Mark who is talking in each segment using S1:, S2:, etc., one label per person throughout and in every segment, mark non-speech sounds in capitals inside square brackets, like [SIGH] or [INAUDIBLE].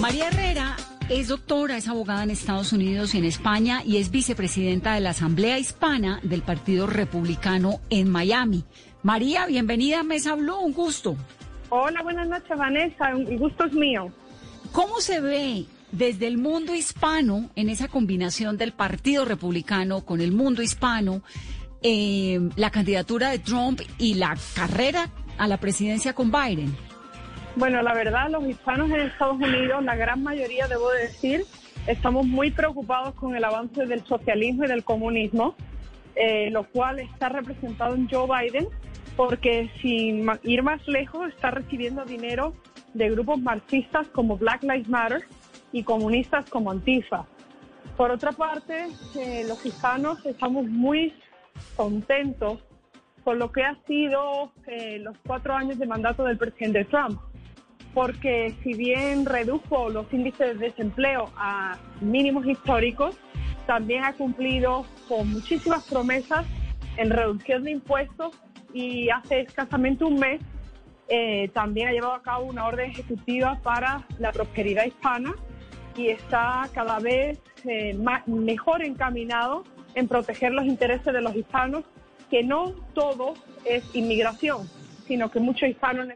S1: María Herrera es doctora, es abogada en Estados Unidos y en España y es vicepresidenta de la Asamblea Hispana del Partido Republicano en Miami. María, bienvenida a Mesa Blue, un gusto.
S2: Hola, buenas noches, Vanessa, el gusto es mío.
S1: ¿Cómo se ve desde el mundo hispano en esa combinación del Partido Republicano con el mundo hispano eh, la candidatura de Trump y la carrera a la presidencia con Biden?
S2: Bueno, la verdad, los hispanos en Estados Unidos, la gran mayoría, debo decir, estamos muy preocupados con el avance del socialismo y del comunismo, eh, lo cual está representado en Joe Biden, porque sin ir más lejos está recibiendo dinero de grupos marxistas como Black Lives Matter y comunistas como Antifa. Por otra parte, eh, los hispanos estamos muy contentos con lo que ha sido eh, los cuatro años de mandato del presidente Trump porque si bien redujo los índices de desempleo a mínimos históricos, también ha cumplido con muchísimas promesas en reducción de impuestos y hace escasamente un mes eh, también ha llevado a cabo una orden ejecutiva para la prosperidad hispana y está cada vez eh, mejor encaminado en proteger los intereses de los hispanos, que no todo es inmigración, sino que muchos hispanos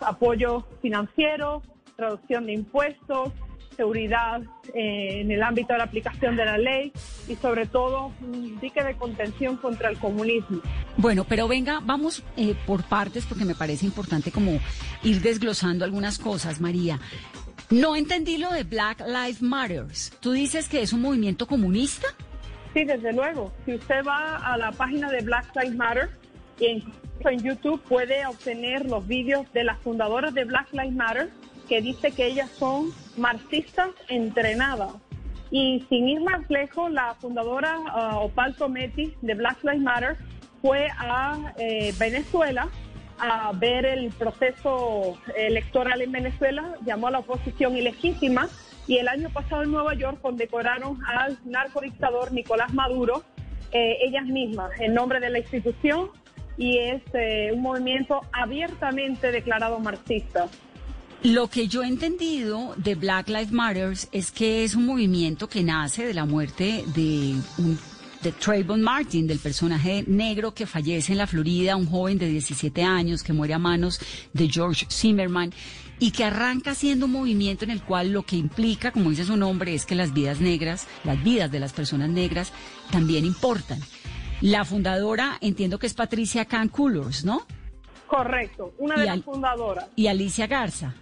S2: apoyo financiero, reducción de impuestos, seguridad eh, en el ámbito de la aplicación de la ley y sobre todo un dique de contención contra el comunismo.
S1: Bueno, pero venga, vamos eh, por partes porque me parece importante como ir desglosando algunas cosas, María. No entendí lo de Black Lives Matters. ¿Tú dices que es un movimiento comunista?
S2: Sí, desde luego. Si usted va a la página de Black Lives Matter y en YouTube puede obtener los vídeos de las fundadoras de Black Lives Matter, que dice que ellas son marxistas entrenadas. Y sin ir más lejos, la fundadora uh, Opal Tometi de Black Lives Matter fue a eh, Venezuela a ver el proceso electoral en Venezuela, llamó a la oposición ilegítima y el año pasado en Nueva York condecoraron al narcodictador Nicolás Maduro, eh, ellas mismas, en nombre de la institución y es eh, un movimiento abiertamente declarado marxista.
S1: Lo que yo he entendido de Black Lives Matter es que es un movimiento que nace de la muerte de de Trayvon Martin, del personaje negro que fallece en la Florida, un joven de 17 años que muere a manos de George Zimmerman y que arranca siendo un movimiento en el cual lo que implica, como dice su nombre, es que las vidas negras, las vidas de las personas negras también importan. La fundadora, entiendo que es Patricia Can ¿no?
S2: Correcto, una de las fundadoras.
S1: Y Alicia Garza.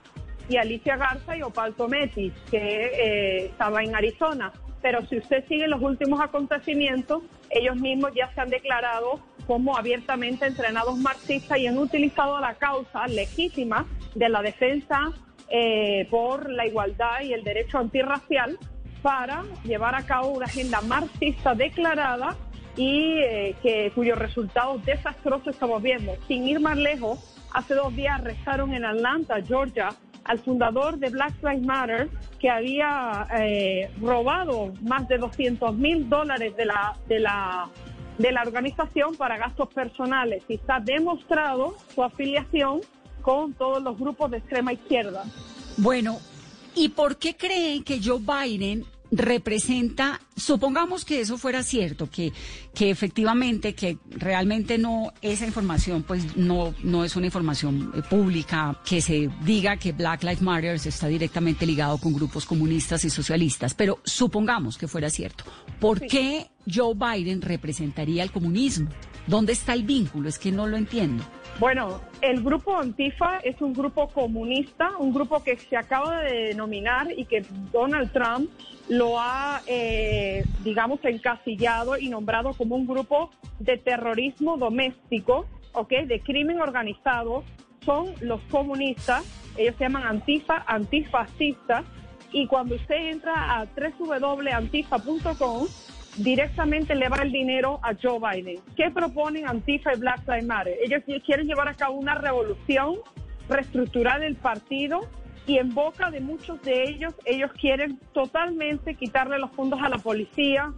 S2: Y Alicia Garza y Opal Tometis, que eh, estaba en Arizona. Pero si usted sigue los últimos acontecimientos, ellos mismos ya se han declarado como abiertamente entrenados marxistas y han utilizado la causa legítima de la defensa eh, por la igualdad y el derecho antirracial para llevar a cabo una agenda marxista declarada y eh, que cuyos resultados desastrosos estamos viendo. Sin ir más lejos, hace dos días arrestaron en Atlanta, Georgia, al fundador de Black Lives Matter, que había eh, robado más de 200 mil dólares de la, de, la, de la organización para gastos personales y está demostrado su afiliación con todos los grupos de extrema izquierda.
S1: Bueno, ¿y por qué creen que Joe Biden representa, supongamos que eso fuera cierto, que, que efectivamente, que realmente no, esa información pues no, no es una información eh, pública, que se diga que Black Lives Matter está directamente ligado con grupos comunistas y socialistas, pero supongamos que fuera cierto. ¿Por qué Joe Biden representaría el comunismo? ¿Dónde está el vínculo? Es que no lo entiendo.
S2: Bueno, el grupo Antifa es un grupo comunista, un grupo que se acaba de denominar y que Donald Trump lo ha, eh, digamos, encasillado y nombrado como un grupo de terrorismo doméstico, ¿ok? De crimen organizado. Son los comunistas, ellos se llaman Antifa, antifascistas, y cuando usted entra a www.antifa.com, directamente le va el dinero a Joe Biden. ¿Qué proponen Antifa y Black Lives Matter? Ellos quieren llevar a cabo una revolución, reestructurar el partido y en boca de muchos de ellos, ellos quieren totalmente quitarle los fondos a la policía,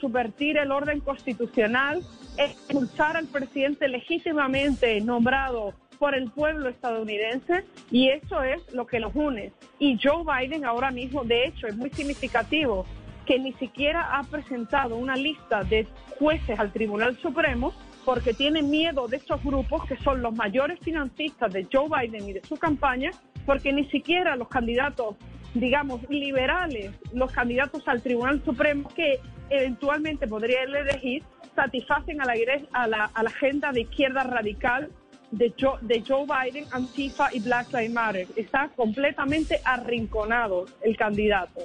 S2: subvertir el orden constitucional, expulsar al presidente legítimamente nombrado por el pueblo estadounidense y eso es lo que los une. Y Joe Biden ahora mismo, de hecho, es muy significativo que ni siquiera ha presentado una lista de jueces al Tribunal Supremo porque tiene miedo de estos grupos que son los mayores financistas de Joe Biden y de su campaña, porque ni siquiera los candidatos, digamos, liberales, los candidatos al Tribunal Supremo que eventualmente podría elegir, satisfacen a la, a a la agenda de izquierda radical de Joe, de Joe Biden, Antifa y Black Lives Matter. Está completamente arrinconado el candidato.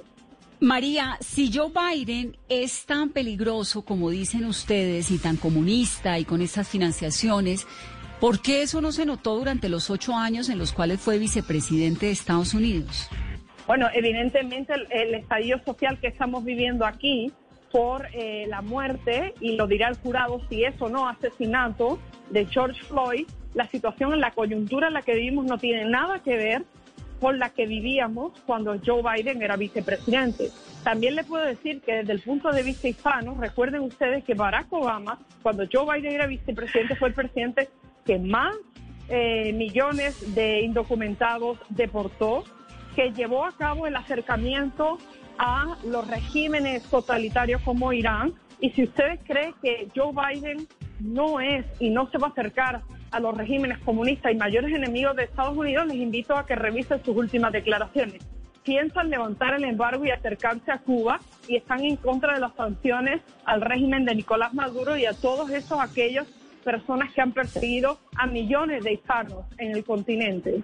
S1: María, si Joe Biden es tan peligroso como dicen ustedes y tan comunista y con estas financiaciones, ¿por qué eso no se notó durante los ocho años en los cuales fue vicepresidente de Estados Unidos?
S2: Bueno, evidentemente el, estadio social que estamos viviendo aquí por eh, la muerte, y lo dirá el jurado si es o no asesinato de George Floyd, la situación en la coyuntura en la que vivimos no tiene nada que ver con la que vivíamos cuando Joe Biden era vicepresidente. También le puedo decir que desde el punto de vista hispano, recuerden ustedes que Barack Obama, cuando Joe Biden era vicepresidente, fue el presidente que más eh, millones de indocumentados deportó, que llevó a cabo el acercamiento a los regímenes totalitarios como Irán. Y si ustedes creen que Joe Biden no es y no se va a acercar a los regímenes comunistas y mayores enemigos de Estados Unidos, les invito a que revisen sus últimas declaraciones. Piensan levantar el embargo y acercarse a Cuba y están en contra de las sanciones al régimen de Nicolás Maduro y a todos esos aquellos personas que han perseguido a millones de hispanos en el continente.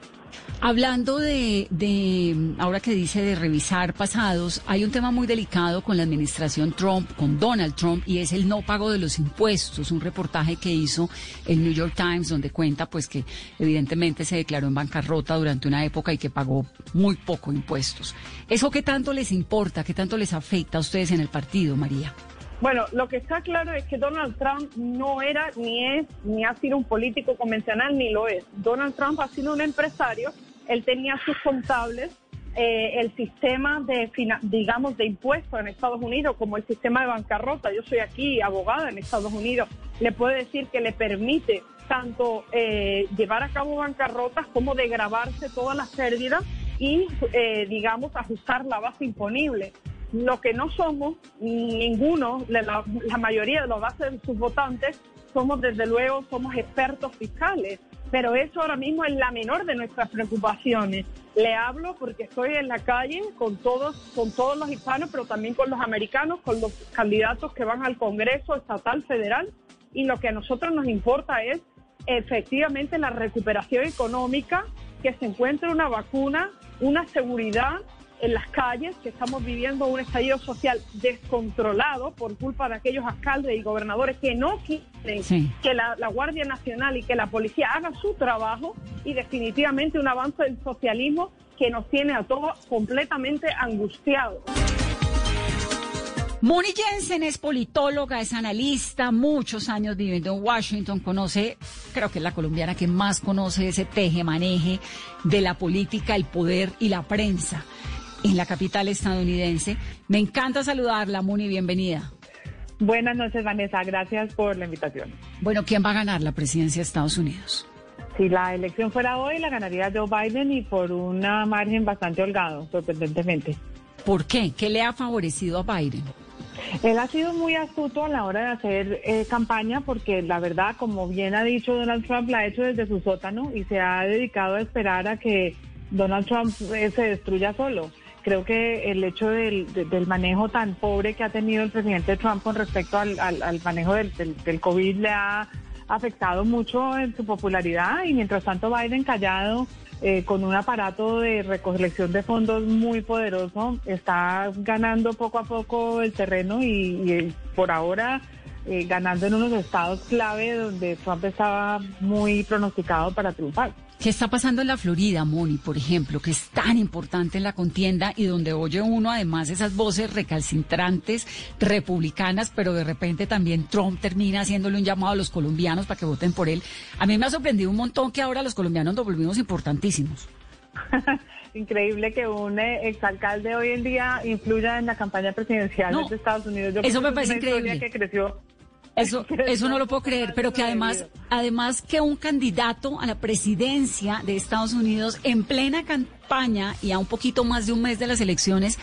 S1: Hablando de, ahora que dice de revisar pasados, hay un tema muy delicado con la administración Trump, con Donald Trump, y es el no pago de los impuestos. Un reportaje que hizo el New York Times donde cuenta pues que evidentemente se declaró en bancarrota durante una época y que pagó muy poco impuestos. ¿Eso qué tanto les importa, qué tanto les afecta a ustedes en el partido, María?
S2: Bueno, lo que está claro es que Donald Trump no era, ni es, ni ha sido un político convencional, ni lo es. Donald Trump ha sido un empresario, él tenía sus contables, eh, el sistema de, digamos, de impuestos en Estados Unidos, como el sistema de bancarrota. Yo soy aquí abogada en Estados Unidos, le puedo decir que le permite tanto eh, llevar a cabo bancarrotas como de grabarse todas las pérdidas y, eh, digamos, ajustar la base imponible. Lo que no somos, ninguno, la, mayoría de los bases de sus votantes, somos desde luego, somos expertos fiscales, pero eso ahora mismo es la menor de nuestras preocupaciones. Le hablo porque estoy en la calle con todos, con todos los hispanos, pero también con los americanos, con los candidatos que van al Congreso estatal, federal, y lo que a nosotros nos importa es efectivamente la recuperación económica, que se encuentre una vacuna, una seguridad en las calles, que estamos viviendo un estallido social descontrolado por culpa de aquellos alcaldes y gobernadores que no quieren que la, Guardia Nacional y que la policía hagan su trabajo y definitivamente un avance del socialismo que nos tiene a todos completamente angustiados.
S1: Moni Jensen es politóloga, es analista, muchos años viviendo en Washington, conoce, creo que es la colombiana que más conoce ese teje-maneje de la política, el poder y la prensa en la capital estadounidense. Me encanta saludarla, Muni, bienvenida.
S3: Buenas noches, Vanessa. Gracias por la invitación.
S1: Bueno, ¿quién va a ganar la presidencia de Estados Unidos?
S3: Si la elección fuera hoy, la ganaría Joe Biden y por una margen bastante holgado, sorprendentemente.
S1: ¿Por qué? ¿Qué le ha favorecido a Biden?
S3: Él ha sido muy astuto a la hora de hacer eh, campaña porque la verdad, como bien ha dicho Donald Trump, la ha hecho desde su sótano y se ha dedicado a esperar a que Donald Trump eh, se destruya solo creo que el hecho del, manejo tan pobre que ha tenido el presidente Trump con respecto al, manejo del, del, COVID le ha afectado mucho en su popularidad y mientras tanto Biden callado eh, con un aparato de recolección de fondos muy poderoso está ganando poco a poco el terreno y, por ahora eh, ganando en unos estados clave donde Trump estaba muy pronosticado para triunfar.
S1: ¿Qué está pasando en la Florida, Moni, por ejemplo, que es tan importante en la contienda y donde oye uno además esas voces recalcitrantes republicanas, pero de repente también Trump termina haciéndole un llamado a los colombianos para que voten por él? A mí me ha sorprendido un montón que ahora los colombianos nos volvimos importantísimos. [LAUGHS]
S3: Increíble que un eh, exalcalde hoy en día influya en la campaña presidencial de Estados Unidos.
S1: eso me parece increíble.
S3: Que creció
S1: Eso, [LAUGHS] eso no lo puedo creer, pero que además, además que un candidato a la presidencia de Estados Unidos en plena campaña y a un poquito más de un mes de las elecciones,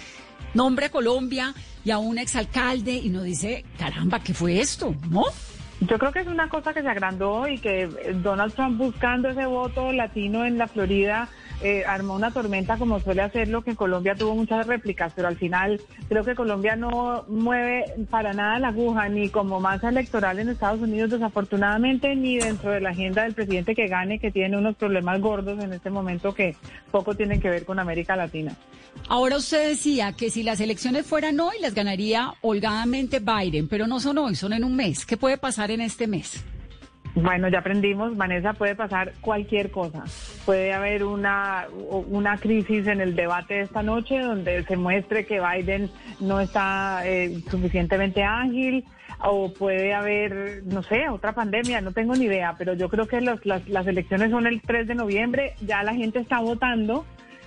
S1: nombre a Colombia y a un exalcalde y nos dice, caramba, ¿qué fue esto? ¿No?
S3: Yo creo que es una cosa que se agrandó y que Donald Trump buscando ese voto latino en la Florida eh, armó una tormenta como suele hacerlo, que en Colombia tuvo muchas réplicas, pero al final creo que Colombia no mueve para nada la aguja, ni como masa electoral en Estados Unidos, desafortunadamente, ni dentro de la agenda del presidente que gane, que tiene unos problemas gordos en este momento que poco tienen que ver con América Latina.
S1: Ahora usted decía que si las elecciones fueran hoy, las ganaría holgadamente Biden, pero no son hoy, son en un mes. ¿Qué puede pasar en este mes?
S3: Bueno, ya aprendimos, Vanessa, puede pasar cualquier cosa. Puede haber una, una crisis en el debate de esta noche donde se muestre que Biden no está eh, suficientemente ágil o puede haber, no sé, otra pandemia, no tengo ni idea, pero yo creo que las, las elecciones son el 3 de noviembre, ya la gente está votando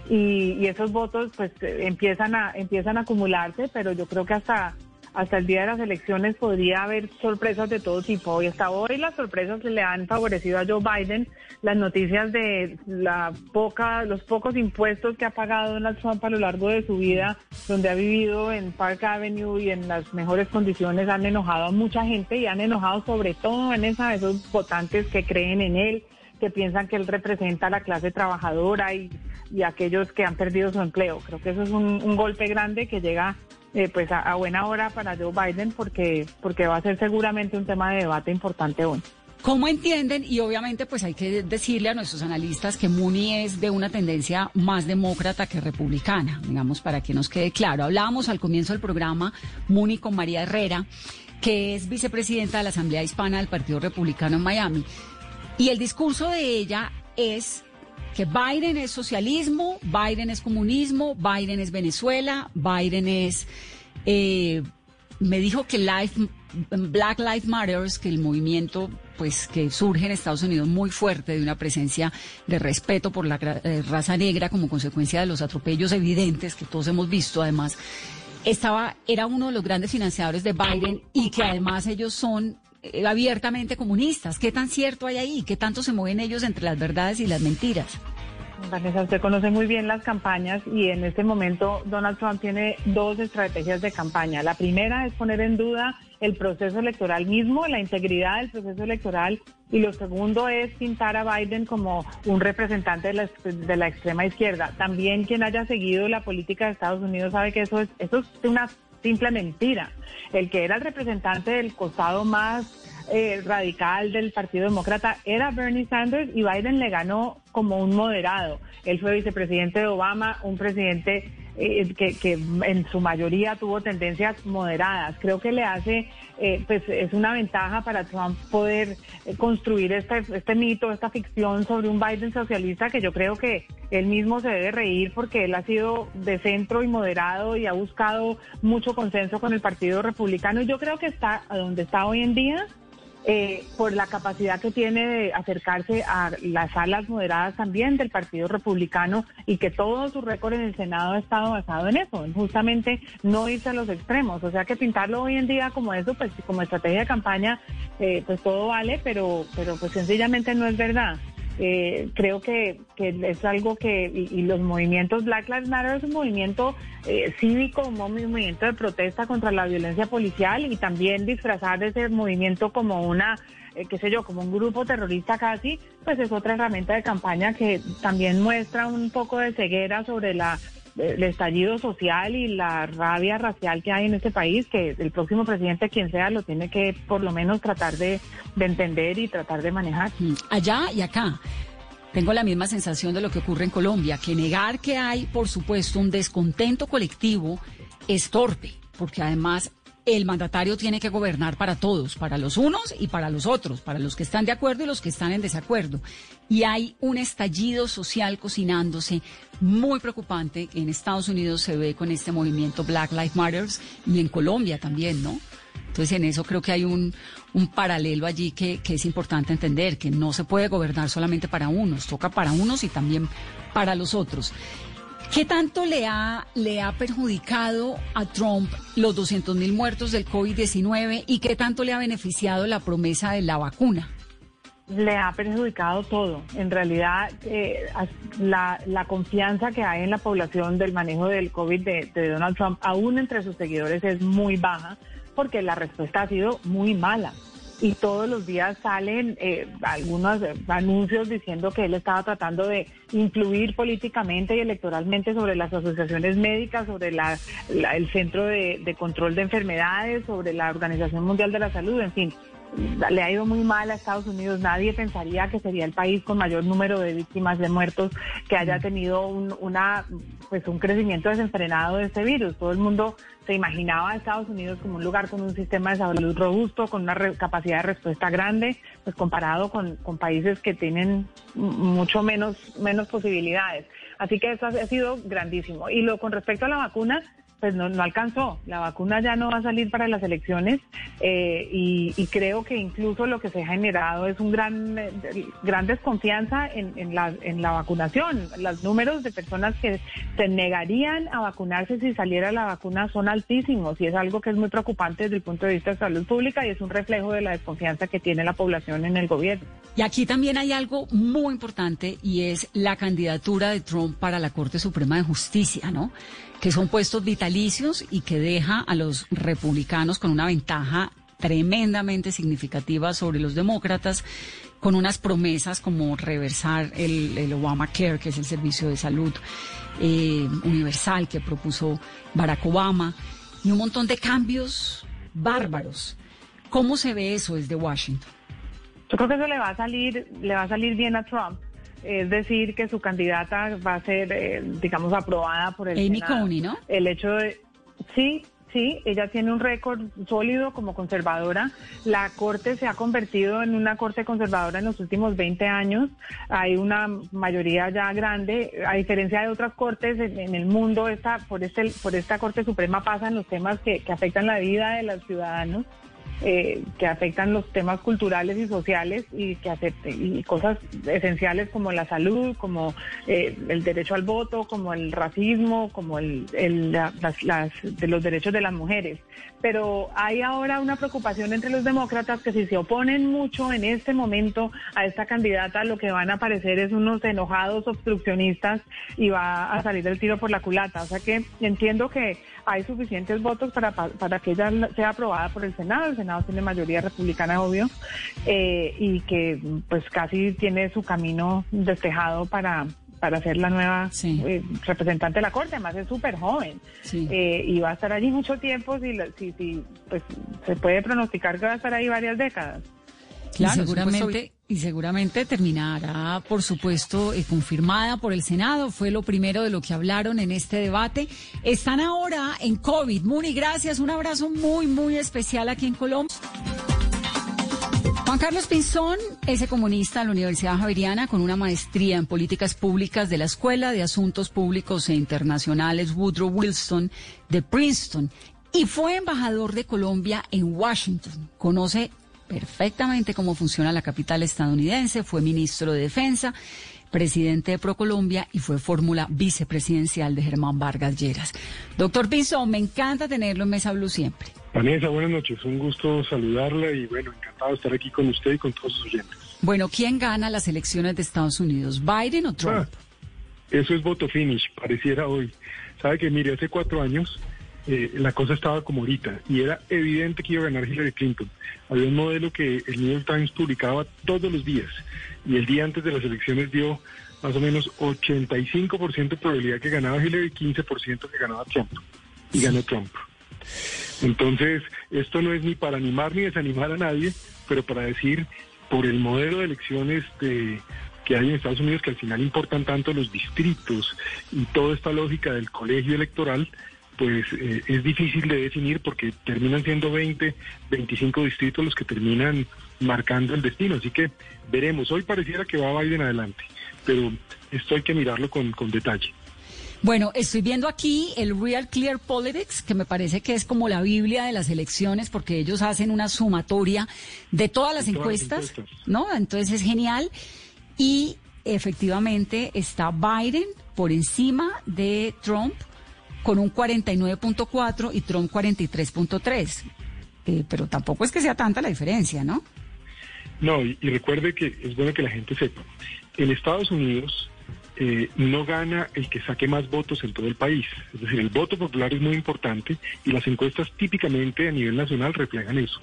S3: y, y esos votos pues empiezan a, empiezan a acumularse, pero yo creo que hasta hasta el día de las elecciones podría haber sorpresas de todo tipo. Y hasta hoy las sorpresas le han favorecido a Joe Biden. Las noticias de la poca, los pocos impuestos que ha pagado Donald Trump a lo largo de su vida, donde ha vivido en Park Avenue y en las mejores condiciones, han enojado a mucha gente y han enojado sobre todo en esa, esos votantes que creen en él, que piensan que él representa a la clase trabajadora y, y aquellos que han perdido su empleo. Creo que eso es un, un golpe grande que llega eh, pues a, buena hora para Joe Biden porque, porque va a ser seguramente un tema de debate importante hoy.
S1: ¿Cómo entienden? Y obviamente pues hay que decirle a nuestros analistas que Mooney es de una tendencia más demócrata que republicana, digamos, para que nos quede claro. Hablábamos al comienzo del programa Mooney con María Herrera, que es vicepresidenta de la Asamblea Hispana del Partido Republicano en Miami. Y el discurso de ella es que Biden es socialismo, Biden es comunismo, Biden es Venezuela, Biden es... Eh, me dijo que Life, Black Lives Matters, que el movimiento pues que surge en Estados Unidos muy fuerte de una presencia de respeto por la eh, raza negra como consecuencia de los atropellos evidentes que todos hemos visto. Además estaba era uno de los grandes financiadores de Biden y que además ellos son abiertamente comunistas. ¿Qué tan cierto hay ahí? ¿Qué tanto se mueven ellos entre las verdades y las mentiras?
S3: Vanessa, usted conoce muy bien las campañas y en este momento Donald Trump tiene dos estrategias de campaña. La primera es poner en duda el proceso electoral mismo, la integridad del proceso electoral y lo segundo es pintar a Biden como un representante de la, de la extrema izquierda. También quien haya seguido la política de Estados Unidos sabe que eso es, eso es una simple mentira. El que era el representante del costado más eh, radical del Partido Demócrata era Bernie Sanders y Biden le ganó como un moderado. Él fue vicepresidente de Obama, un presidente eh, que, en su mayoría tuvo tendencias moderadas. Creo que le hace, eh, pues es una ventaja para Trump poder construir este, este mito, esta ficción sobre un Biden socialista que yo creo que él mismo se debe reír porque él ha sido de centro y moderado y ha buscado mucho consenso con el Partido Republicano y yo creo que está a donde está hoy en día eh, por la capacidad que tiene de acercarse a las alas moderadas también del Partido Republicano y que todo su récord en el Senado ha estado basado en eso, en justamente no irse a los extremos. O sea que pintarlo hoy en día como eso, pues como estrategia de campaña, eh, pues todo vale, pero, pero pues sencillamente no es verdad. Eh, creo que, es algo que, y, los movimientos Black Lives Matter es un movimiento eh, cívico, un movimiento de protesta contra la violencia policial y también disfrazar ese movimiento como una, eh, qué sé yo, como un grupo terrorista casi, pues es otra herramienta de campaña que también muestra un poco de ceguera sobre la el estallido social y la rabia racial que hay en este país, que el próximo presidente, quien sea, lo tiene que por lo menos tratar de, entender y tratar de manejar.
S1: Mm, allá y acá. Tengo la misma sensación de lo que ocurre en Colombia, que negar que hay, por supuesto, un descontento colectivo es torpe, porque además el mandatario tiene que gobernar para todos, para los unos y para los otros, para los que están de acuerdo y los que están en desacuerdo. Y hay un estallido social cocinándose muy preocupante en Estados Unidos se ve con este movimiento Black Lives Matter y en Colombia también, ¿no? Entonces en eso creo que hay un, un paralelo allí que, que es importante entender, que no se puede gobernar solamente para unos, toca para unos y también para los otros. ¿Qué tanto le ha, le ha perjudicado a Trump los 200 mil muertos del COVID-19 y qué tanto le ha beneficiado la promesa de la vacuna?
S3: Le ha perjudicado todo. En realidad, eh, la, confianza que hay en la población del manejo del COVID de, de Donald Trump, aún entre sus seguidores, es muy baja porque la respuesta ha sido muy mala y todos los días salen eh, algunos anuncios diciendo que él estaba tratando de influir políticamente y electoralmente sobre las asociaciones médicas, sobre la, el Centro de, de Control de Enfermedades, sobre la Organización Mundial de la Salud, en fin le ha ido muy mal a Estados Unidos. Nadie pensaría que sería el país con mayor número de víctimas de muertos que haya tenido un, una pues un crecimiento desenfrenado de este virus. Todo el mundo se imaginaba a Estados Unidos como un lugar con un sistema de salud robusto, con una capacidad de respuesta grande, pues comparado con, con países que tienen mucho menos menos posibilidades. Así que eso ha sido grandísimo. Y lo con respecto a la vacuna, pues no, no, alcanzó. La vacuna ya no va a salir para las elecciones eh, y, creo que incluso lo que se ha generado es un gran, gran desconfianza en, en, la, en la vacunación. Los números de personas que se negarían a vacunarse si saliera la vacuna son altísimos y es algo que es muy preocupante desde el punto de vista de salud pública y es un reflejo de la desconfianza que tiene la población en el gobierno.
S1: Y aquí también hay algo muy importante y es la candidatura de Trump para la Corte Suprema de Justicia, ¿no? Que son puestos vitalicios y que deja a los republicanos con una ventaja tremendamente significativa sobre los demócratas, con unas promesas como reversar el, Obamacare, que es el servicio de salud eh, universal que propuso Barack Obama, y un montón de cambios bárbaros. ¿Cómo se ve eso desde Washington?
S3: Yo creo que eso le va a salir, le va a salir bien a Trump es decir, que su candidata va a ser, eh, digamos, aprobada por el
S1: Amy Coney, ¿no?
S3: El hecho de, sí, sí, ella tiene un récord sólido como conservadora. La corte se ha convertido en una corte conservadora en los últimos 20 años. Hay una mayoría ya grande, a diferencia de otras cortes en, el mundo, esta, por, este, por esta Corte Suprema pasan los temas que, que afectan la vida de los ciudadanos. Eh, que afectan los temas culturales y sociales y que y cosas esenciales como la salud, como eh, el derecho al voto, como el racismo, como el, las, de los derechos de las mujeres. Pero hay ahora una preocupación entre los demócratas que si se oponen mucho en este momento a esta candidata, lo que van a aparecer es unos enojados obstruccionistas y va a salir el tiro por la culata. O sea que entiendo que hay suficientes votos para, para que ella sea aprobada por el Senado. El Senado tiene mayoría republicana, obvio, eh, y que pues casi tiene su camino despejado para para ser la nueva eh, representante de la Corte, además es súper joven eh, y va a estar allí mucho tiempo, si, si, si, pues se puede pronosticar que va a estar ahí varias décadas.
S1: Claro, seguramente y seguramente terminará, por supuesto, eh, confirmada por el Senado. Fue lo primero de lo que hablaron en este debate. Están ahora en COVID. Muni, gracias. Un abrazo muy, muy especial aquí en Colombia. Juan Carlos Pinzón es economista de la Universidad Javeriana con una maestría en políticas públicas de la Escuela de Asuntos Públicos e Internacionales Woodrow Wilson de Princeton y fue embajador de Colombia en Washington. Conoce perfectamente cómo funciona la capital estadounidense, fue ministro de Defensa, presidente de ProColombia y fue fórmula vicepresidencial de Germán Vargas Lleras. Doctor Pinzón, me encanta tenerlo en Mesa Blue siempre.
S4: Vanessa, buenas noches, un gusto saludarla y bueno, encantado de estar aquí con usted y con todos sus oyentes.
S1: Bueno, ¿quién gana las elecciones de Estados Unidos, Biden o Trump? Ah,
S4: eso es voto finish, pareciera hoy. Sabe que, mire, hace cuatro años eh, la cosa estaba como ahorita y era evidente que iba a ganar Hillary Clinton. Había un modelo que el New York Times publicaba todos los días y el día antes de las elecciones dio más o menos 85% de probabilidad que ganaba Hillary, 15% que ganaba Trump y ganó Trump. Entonces, esto no es ni para animar ni desanimar a nadie, pero para decir por el modelo de elecciones de, que hay en Estados Unidos, que al final importan tanto los distritos y toda esta lógica del colegio electoral, pues eh, es difícil de definir porque terminan siendo 20, 25 distritos los que terminan marcando el destino. Así que veremos. Hoy pareciera que va Biden adelante, pero esto hay que mirarlo con, con detalle.
S1: Bueno, estoy viendo aquí el Real Clear Politics, que me parece que es como la Biblia de las elecciones, porque ellos hacen una sumatoria de todas las, encuestas, ¿no? Entonces es genial. Y efectivamente está Biden por encima de Trump con un 49.4 y Trump 43.3. Eh, pero tampoco es que sea tanta la diferencia, ¿no?
S4: No, y, recuerde que es bueno que la gente sepa, en Estados Unidos eh, no gana el que saque más votos en todo el país. Es decir, el voto popular es muy importante y las encuestas típicamente a nivel nacional reflejan eso.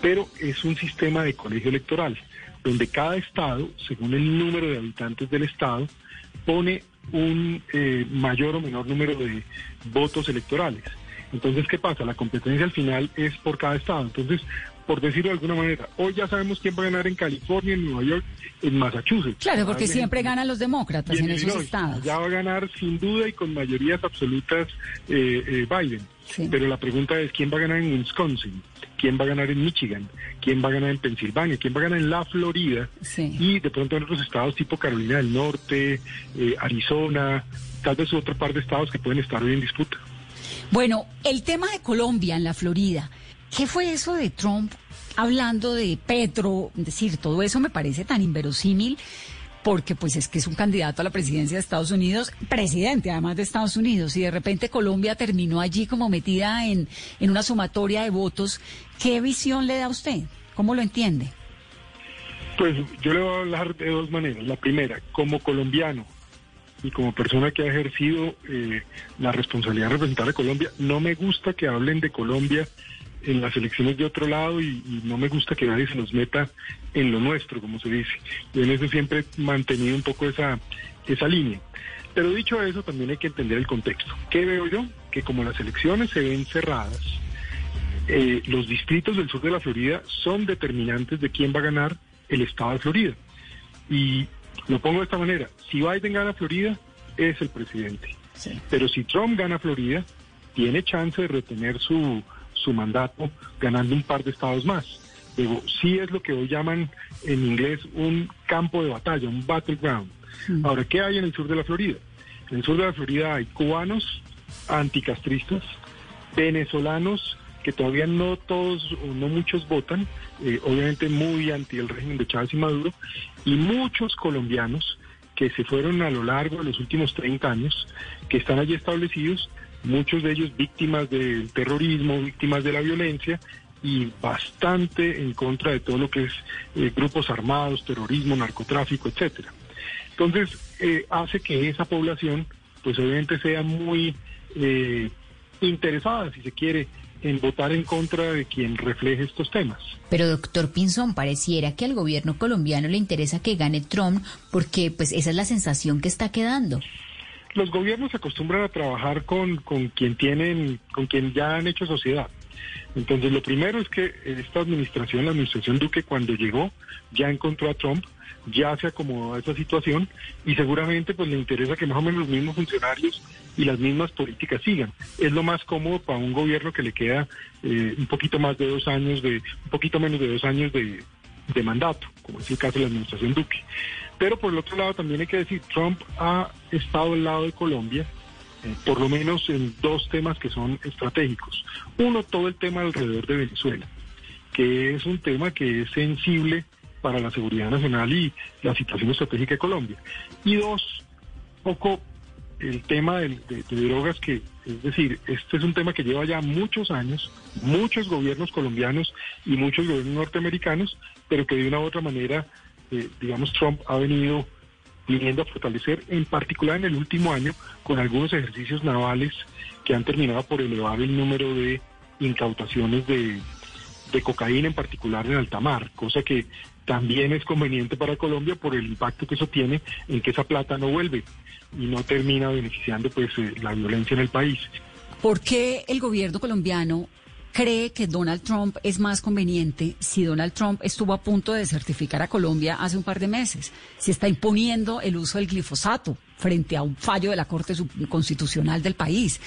S4: Pero es un sistema de colegio electoral, donde cada estado, según el número de habitantes del estado, pone un eh, mayor o menor número de votos electorales. Entonces, ¿qué pasa? La competencia al final es por cada estado. Entonces, por decirlo de alguna manera, hoy ya sabemos quién va a ganar en California, en Nueva York, en Massachusetts.
S1: Claro, porque siempre ganan los demócratas en, esos estados.
S4: Ya va a ganar sin duda y con mayorías absolutas eh, eh, Biden. Pero la pregunta es, ¿quién va a ganar en Wisconsin? ¿Quién va a ganar en Michigan? ¿Quién va a ganar en Pensilvania? ¿Quién va a ganar en la Florida? Y de pronto en otros estados tipo Carolina del Norte, eh, Arizona, tal vez otra par de estados que pueden estar hoy en disputa.
S1: Bueno, el tema de Colombia en la Florida, ¿qué fue eso de Trump hablando de Petro? Es decir, todo eso me parece tan inverosímil porque pues es que es un candidato a la presidencia de Estados Unidos, presidente además de Estados Unidos, y de repente Colombia terminó allí como metida en, en una sumatoria de votos. ¿Qué visión le da a usted? ¿Cómo lo entiende?
S4: Pues yo le voy a hablar de dos maneras. La primera, como colombiano, y como persona que ha ejercido eh, la responsabilidad de representar a Colombia, no me gusta que hablen de Colombia en las elecciones de otro lado y, no me gusta que nadie se nos meta en lo nuestro, como se dice. Yo en eso siempre he mantenido un poco esa, esa línea. Pero dicho eso, también hay que entender el contexto. ¿Qué veo yo? Que como las elecciones se ven cerradas, eh, los distritos del sur de la Florida son determinantes de quién va a ganar el estado de Florida. Y lo pongo de esta manera, si Biden gana Florida, es el presidente. Pero si Trump gana Florida, tiene chance de retener su, su mandato ganando un par de estados más. Digo, sí es lo que hoy llaman en inglés un campo de batalla, un battleground. Ahora, ¿qué hay en el sur de la Florida? En el sur de la Florida hay cubanos anticastristas, venezolanos que todavía no todos o no muchos votan, eh, obviamente muy anti el régimen de Chávez y Maduro, y muchos colombianos que se fueron a lo largo de los últimos 30 años, que están allí establecidos, muchos de ellos víctimas del terrorismo, víctimas de la violencia y bastante en contra de todo lo que es eh, grupos armados, terrorismo, narcotráfico, etcétera. Entonces, eh, hace que esa población, pues obviamente sea muy interesada, si se quiere, en votar en contra de quien refleje estos temas.
S5: Pero doctor Pinzón, pareciera que al gobierno colombiano le interesa que gane Trump porque pues esa es la sensación que está quedando.
S4: Los gobiernos se acostumbran a trabajar con, con quien tienen, con quien ya han hecho sociedad. Entonces lo primero es que esta administración, la administración Duque, cuando llegó, ya encontró a Trump, ya se acomodó a esa situación y seguramente pues le interesa que más o menos los mismos funcionarios y las mismas políticas sigan. Es lo más cómodo para un gobierno que le queda eh, un poquito más de dos años, de un poquito menos de dos años de, mandato, como es el caso de la administración Duque. Pero por el otro lado también hay que decir, Trump ha estado al lado de Colombia, eh, por lo menos en dos temas que son estratégicos. Uno, todo el tema alrededor de Venezuela, que es un tema que es sensible para la seguridad nacional y la situación estratégica de Colombia. Y dos, poco el tema de, drogas, que es decir, este es un tema que lleva ya muchos años, muchos gobiernos colombianos y muchos gobiernos norteamericanos, pero que de una u otra manera, eh, digamos, Trump ha venido viniendo a fortalecer, en particular en el último año, con algunos ejercicios navales que han terminado por elevar el número de incautaciones de, de cocaína, en particular en alta mar, cosa que también es conveniente para Colombia por el impacto que eso tiene en que esa plata no vuelve y no termina beneficiando pues eh, la violencia en el país.
S1: ¿Por qué el gobierno colombiano cree que Donald Trump es más conveniente si Donald Trump estuvo a punto de certificar a Colombia hace un par de meses? Si está imponiendo el uso del glifosato frente a un fallo de la Corte Constitucional del país.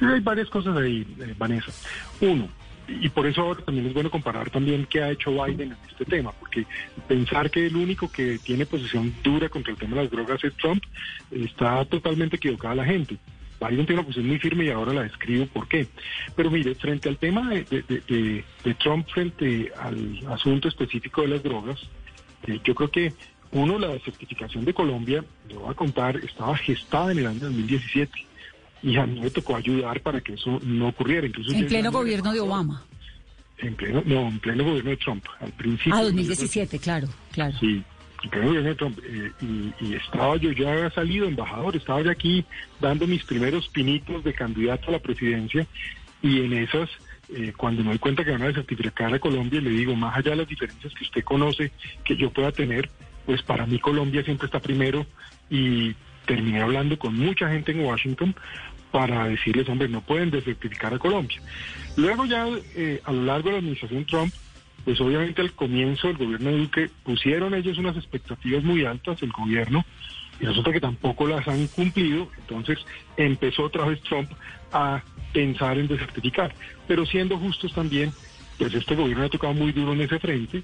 S4: hay varias cosas ahí, eh, Vanessa. Uno, y por eso ahora también es bueno comparar también qué ha hecho Biden en este tema, porque pensar que el único que tiene posición dura contra el tema de las drogas es Trump, está totalmente equivocada la gente. Biden tiene una posición muy firme y ahora la describo por qué. Pero mire, frente al tema de, Trump, frente al asunto específico de las drogas, eh, yo creo que Uno, la certificación de Colombia, lo voy a contar, estaba gestada en el año 2017 y a mí me tocó ayudar para que eso no ocurriera. Incluso
S1: en pleno gobierno de Obama.
S4: En pleno, no, en pleno gobierno de Trump, al principio.
S1: Ah, 2017, claro, claro.
S4: Sí, Eh, y, estaba yo, ya salido embajador, estaba ya aquí dando mis primeros pinitos de candidato a la presidencia y en esas eh, cuando me doy cuenta que van a certificar a Colombia, le digo, más allá de las diferencias que usted conoce, que yo pueda tener, pues para mí Colombia siempre está primero y terminé hablando con mucha gente en Washington para decirles, hombre, no pueden desertificar a Colombia. Luego ya eh, a lo largo de la administración Trump, pues obviamente al comienzo del gobierno de Duque pusieron ellos unas expectativas muy altas, el gobierno, y resulta que tampoco las han cumplido, entonces empezó otra vez Trump a pensar en desertificar. Pero siendo justos también, pues este gobierno ha tocado muy duro en ese frente.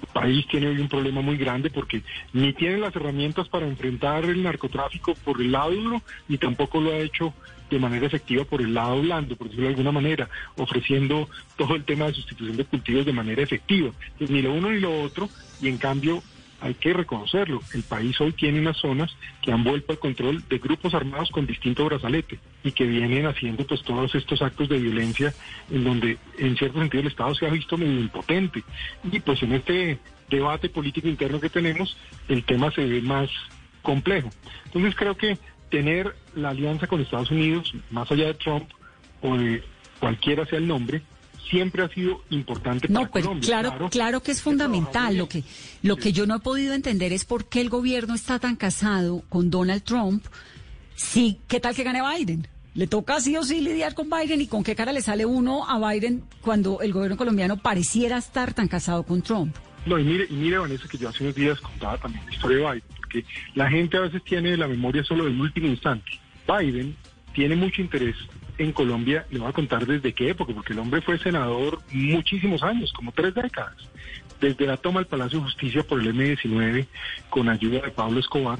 S4: El país tiene hoy un problema muy grande porque ni tiene las herramientas para enfrentar el narcotráfico por el lado duro, ni tampoco lo ha hecho de manera efectiva por el lado blando, por decirlo de alguna manera, ofreciendo todo el tema de sustitución de cultivos de manera efectiva. Pues ni lo uno ni lo otro, y en cambio hay que reconocerlo. El país hoy tiene unas zonas que han vuelto al control de grupos armados con distinto brazalete y que vienen haciendo pues todos estos actos de violencia en donde en cierto sentido el Estado se ha visto medio impotente. Y pues en este debate político interno que tenemos, el tema se ve más complejo. Entonces creo que tener la alianza con Estados Unidos, más allá de Trump o de cualquiera sea el nombre, siempre ha sido importante para
S1: no, pues,
S4: Colombia.
S1: Claro, claro, que es fundamental. Lo que, lo que yo no he podido entender es por qué el gobierno está tan casado con Donald Trump. Sí, ¿qué tal que gane Biden? Le toca sí o sí lidiar con Biden y con qué cara le sale uno a Biden cuando el gobierno colombiano pareciera estar tan casado con Trump.
S4: No, y mire, y mire, Vanessa, que yo hace unos días contaba también la historia de Biden, porque la gente a veces tiene la memoria solo del último instante. Biden tiene mucho interés en Colombia, le voy a contar desde qué época, porque el hombre fue senador muchísimos años, como tres décadas. Desde la toma del Palacio de Justicia por el M-19, con ayuda de Pablo Escobar,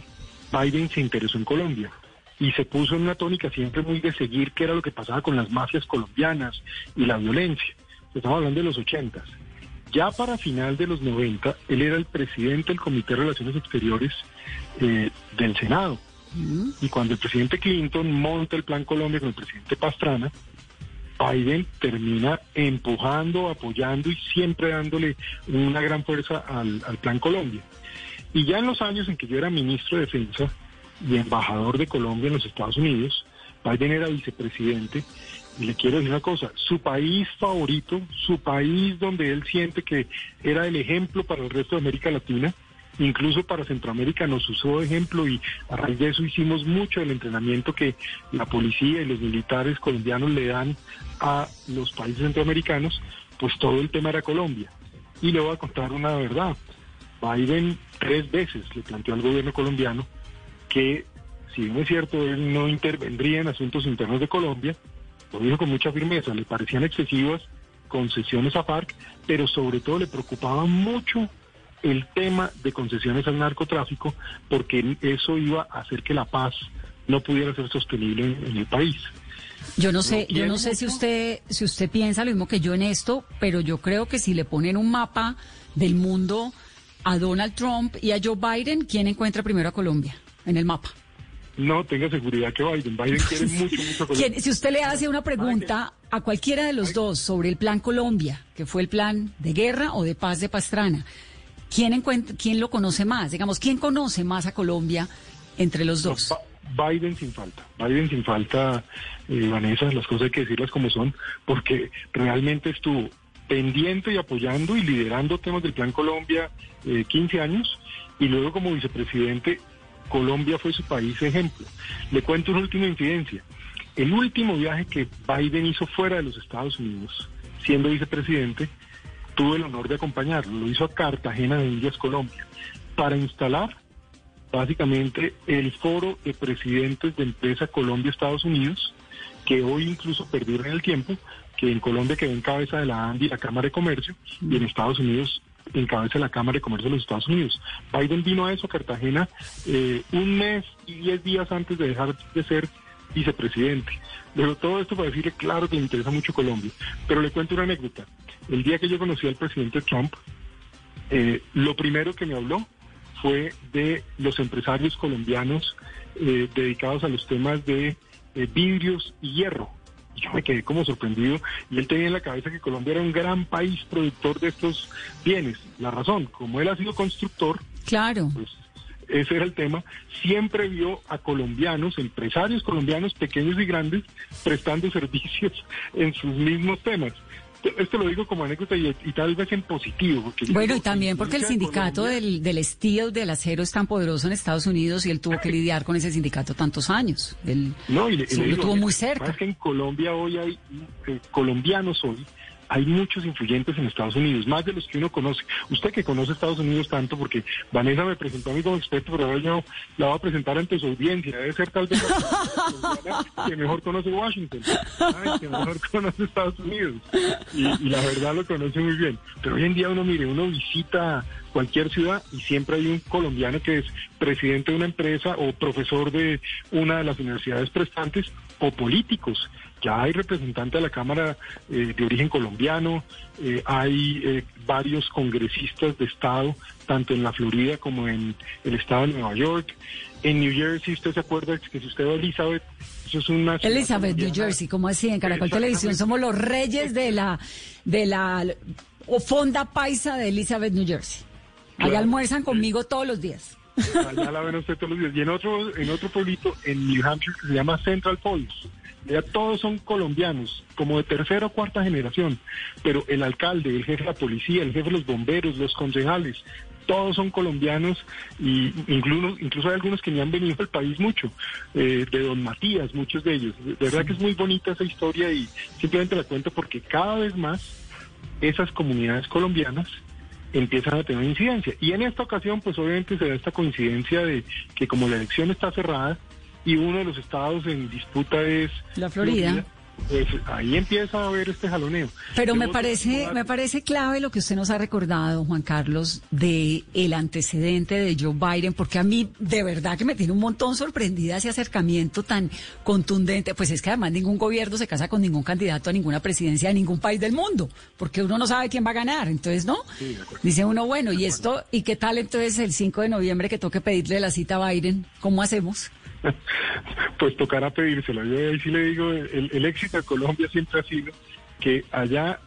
S4: Biden se interesó en Colombia y se puso en una tónica siempre muy de seguir qué era lo que pasaba con las mafias colombianas y la violencia. Estamos hablando de los ochentas. Ya para final de los 90, él era el presidente del Comité de Relaciones Exteriores eh, del Senado. Y cuando el presidente Clinton monta el Plan Colombia con el presidente Pastrana, Biden termina empujando, apoyando y siempre dándole una gran fuerza al, al, Plan Colombia. Y ya en los años en que yo era ministro de Defensa y embajador de Colombia en los Estados Unidos, Biden era vicepresidente. Y le quiero decir una cosa, su país favorito, su país donde él siente que era el ejemplo para el resto de América Latina, incluso para Centroamérica nos usó de ejemplo y a raíz de eso hicimos mucho del entrenamiento que la policía y los militares colombianos le dan a los países centroamericanos, pues todo el tema era Colombia. Y le voy a contar una verdad. Biden tres veces le planteó al gobierno colombiano que, si bien es cierto, él no intervendría en asuntos internos de Colombia, lo dijo con mucha firmeza, le parecían excesivas concesiones a FARC, pero sobre todo le preocupaba mucho el tema de concesiones al narcotráfico porque eso iba a hacer que la paz no pudiera ser sostenible en, el país.
S1: Yo no sé, yo no sé si usted, si usted piensa lo mismo que yo en esto, pero yo creo que si le ponen un mapa del mundo a Donald Trump y a Joe Biden, ¿quién encuentra primero a Colombia en el mapa?
S4: No, tenga seguridad que Biden. Biden quiere [LAUGHS] mucho, mucho Colombia.
S1: Si usted le hace una pregunta a cualquiera de los dos sobre el plan Colombia, que fue el plan de guerra o de paz de Pastrana, ¿quién, encuentra, quién lo conoce más? Digamos, ¿quién conoce más a Colombia entre los dos?
S4: Biden sin falta. Biden sin falta, eh, Vanessa, las cosas hay que decirlas como son, porque realmente estuvo pendiente y apoyando y liderando temas del Plan Colombia eh, 15 años y luego como vicepresidente Colombia fue su país ejemplo. Le cuento una última incidencia. El último viaje que Biden hizo fuera de los Estados Unidos, siendo vicepresidente, tuve el honor de acompañarlo. Lo hizo a Cartagena de Indias, Colombia, para instalar básicamente el foro de presidentes de empresa Colombia-Estados Unidos, que hoy incluso perdieron el tiempo, que en Colombia quedó en cabeza de la ANDI, la Cámara de Comercio, y en Estados Unidos en cabeza de la Cámara de Comercio de los Estados Unidos. Biden vino a eso, a Cartagena, eh, un mes y diez días antes de dejar de ser vicepresidente. Pero todo esto para decirle, claro que le interesa mucho Colombia. Pero le cuento una anécdota. El día que yo conocí al presidente Trump, eh, lo primero que me habló fue de los empresarios colombianos eh, dedicados a los temas de eh, vidrios y hierro. Yo me quedé como sorprendido y él tenía en la cabeza que Colombia era un gran país productor de estos bienes. La razón, como él ha sido constructor,
S1: Claro.
S4: pues ese era el tema, siempre vio a colombianos, empresarios colombianos pequeños y grandes, prestando [LAUGHS] servicios en sus mismos temas. Esto lo digo como anécdota y, y tal vez en positivo. Porque
S1: Bueno, y también porque el sindicato
S4: Colombia-
S1: del, del steel, del acero, es tan poderoso en Estados Unidos y él tuvo que lidiar con ese sindicato tantos años. Él
S4: No, y le,
S1: sí,
S4: le
S1: lo
S4: digo,
S1: tuvo muy
S4: lo
S1: cerca.
S4: es que en Colombia hoy hay eh, colombianos hoy. Hay muchos influyentes en Estados Unidos, más de los que uno conoce. Usted que conoce Estados Unidos tanto, porque Vanessa me presentó a mí como experto, pero ahora yo la voy a presentar ante su audiencia. Debe ser tal vez la [LAUGHS] que mejor conoce Washington, que mejor conoce Estados Unidos. Y la verdad lo conoce muy bien. Pero hoy en día uno, mire, uno visita cualquier ciudad y siempre hay un colombiano que es presidente de una empresa o profesor de una de las universidades prestantes o políticos. Ya hay representantes de la Cámara eh, de origen colombiano, eh, hay eh, varios congresistas de Estado, tanto en la Florida como en el Estado de Nueva York. En New Jersey, ¿usted se acuerda que si usted va a Elizabeth, eso es una...
S1: Elizabeth, New? Jersey, ¿cómo así? En Caracol. Televisión somos los reyes de la, de la o fonda paisa de Elizabeth, New Jersey. Allá
S4: Claro.
S1: almuerzan conmigo todos los días.
S4: Allá la ven usted todos los días. Y en otro, en otro pueblito, en New Hampshire, que se llama Central Falls. Todos son colombianos, como de tercera o cuarta generación. Pero el alcalde, el jefe de la policía, el jefe de los bomberos, los concejales, todos son colombianos y incluso, incluso hay algunos que ni han venido al país mucho, eh, de Don Matías, muchos de ellos. De verdad que es muy bonita esa historia y simplemente la cuento porque cada vez más esas comunidades colombianas empiezan a tener incidencia. Y en esta ocasión, pues obviamente se da esta coincidencia de que como la elección está cerrada y uno de los estados en disputa es
S1: La Florida.
S4: pues ahí empieza a haber este jaloneo.
S1: Pero me parece, me parece clave lo que usted nos ha recordado, Juan Carlos, de el antecedente de Joe Biden, porque a mí de verdad que me tiene un montón sorprendida ese acercamiento tan contundente. Pues es que además ningún gobierno se casa con ningún candidato a ninguna presidencia de ningún país del mundo, porque uno no sabe quién va a ganar. Entonces, ¿no?
S4: Sí.
S1: Dice uno, bueno, ¿y esto? ¿Y qué tal entonces el 5 de noviembre que toque pedirle la cita a Biden? ¿Cómo hacemos? [LAUGHS]
S4: pues tocará pedírselo. Yo ahí sí le digo, el, el éxito de Colombia siempre ha sido que allá,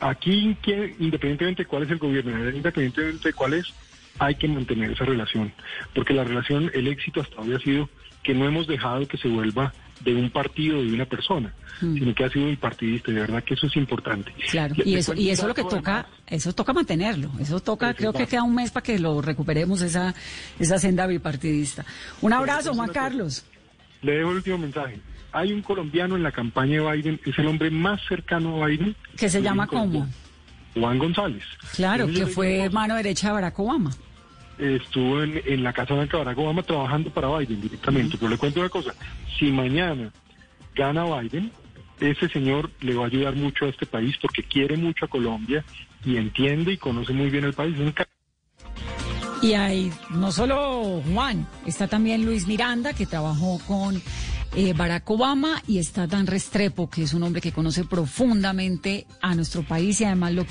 S4: aquí, independientemente de cuál es el gobierno, independientemente de cuál es, hay que mantener esa relación. Porque la relación, el éxito hasta hoy ha sido que no hemos dejado que se vuelva de un partido, de una persona, sino que ha sido bipartidista. Y de verdad que eso es importante.
S1: Claro, y eso, y eso es lo que toca,
S4: además.
S1: eso toca mantenerlo, eso toca,
S4: Eso
S1: creo que queda un mes para que lo recuperemos esa, esa senda bipartidista. Un abrazo, Juan. Carlos.
S4: Le dejo el último mensaje. Hay un colombiano en la campaña de Biden, es el hombre más cercano a Biden.
S1: Que se llama como,
S4: Juan González.
S1: claro,
S4: Entonces,
S1: que fue mano derecha de Barack Obama.
S4: Estuvo en, la Casa Blanca Barack Obama trabajando para Biden directamente. Pero le cuento una cosa, si mañana gana Biden, ese señor le va a ayudar mucho a este país porque quiere mucho a Colombia y entiende y conoce muy bien el país.
S1: Y hay no solo Juan, está también Luis Miranda, que trabajó con eh, Barack Obama, y está Dan Restrepo, que es un hombre que conoce profundamente a nuestro país y además lo